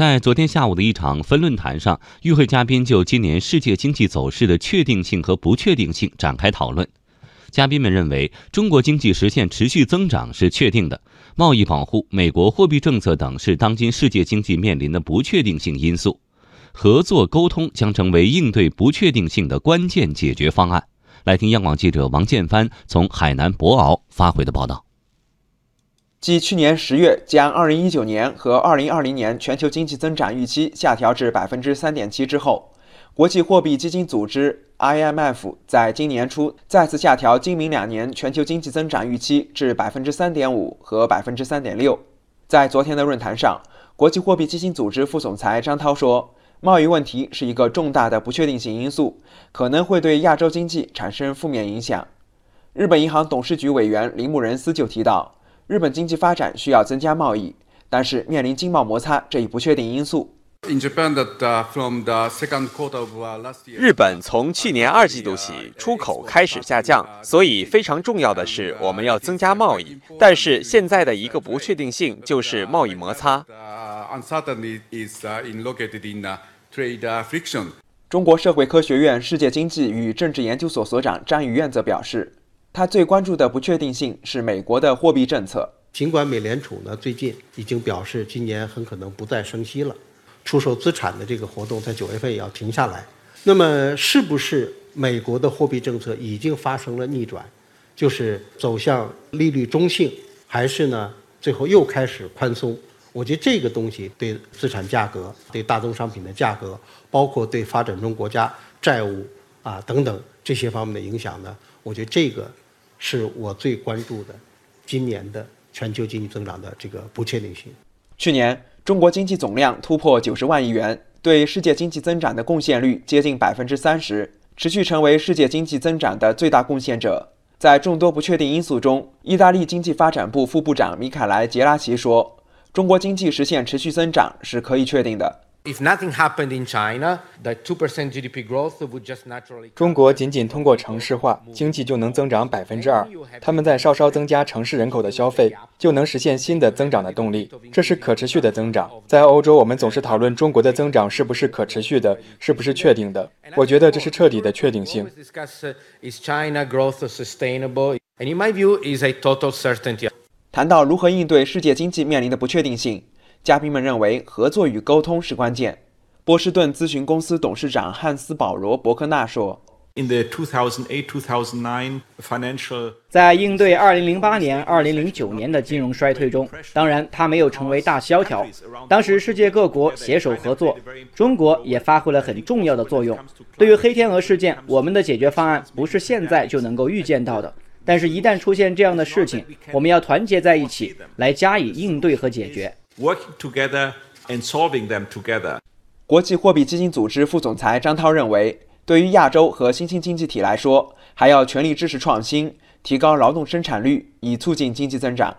在昨天下午的一场分论坛上，与会嘉宾就今年世界经济走势的确定性和不确定性展开讨论。嘉宾们认为，中国经济实现持续增长是确定的，贸易保护、美国货币政策等是当今世界经济面临的不确定性因素。合作沟通将成为应对不确定性的关键解决方案。来听央广记者王建帆从海南博鳌发回的报道。继去年十月将2019年和2020年全球经济增长预期下调至百分之三点七之后，国际货币基金组织。IMF 在今年初再次下调今明两年全球经济增长预期至百分之三点五和百分之三点六。在昨天的论坛上，国际货币基金组织副总裁张涛说：“贸易问题是一个重大的不确定性因素，可能会对亚洲经济产生负面影响。”日本银行董事局委员铃木仁司就提到，日本经济发展需要增加贸易，但是面临经贸摩擦这一不确定因素。日本从去年二季度起出口开始下降，所以非常重要的是我们要增加贸易。但是现在的一个不确定性就是贸易摩擦。中国社会科学院世界经济与政治研究所所长张宇苑则表示，他最关注的不确定性是美国的货币政策。尽管美联储呢最近已经表示今年很可能不再升息了。出售资产的这个活动在九月份也要停下来，那么是不是美国的货币政策已经发生了逆转，就是走向利率中性，还是呢最后又开始宽松？我觉得这个东西对资产价格、对大宗商品的价格，包括对发展中国家债务啊等等这些方面的影响呢，我觉得这个是我最关注的今年的全球经济增长的这个不确定性。去年。中国经济总量突破九十万亿元，对世界经济增长的贡献率接近百分之三十，持续成为世界经济增长的最大贡献者。在众多不确定因素中，意大利经济发展部副部长米凯莱·杰拉奇说：“中国经济实现持续增长是可以确定的。”中国仅仅通过城市化，经济就能增长百分之二。他们在稍稍增加城市人口的消费，就能实现新的增长的动力。这是可持续的增长。在欧洲，我们总是讨论中国的增长是不是可持续的，是不是确定的？我觉得这是彻底的确定性。谈到如何应对世界经济面临的不确定性。嘉宾们认为，合作与沟通是关键。波士顿咨询公司董事长汉斯·保罗·伯克纳说：“在应对2008年、2009年的金融衰退中，当然它没有成为大萧条。当时世界各国携手合作，中国也发挥了很重要的作用。对于黑天鹅事件，我们的解决方案不是现在就能够预见到的。但是，一旦出现这样的事情，我们要团结在一起来加以应对和解决。” Working together and solving them together。国际货币基金组织副总裁张涛认为，对于亚洲和新兴经济体来说，还要全力支持创新，提高劳动生产率，以促进经济增长。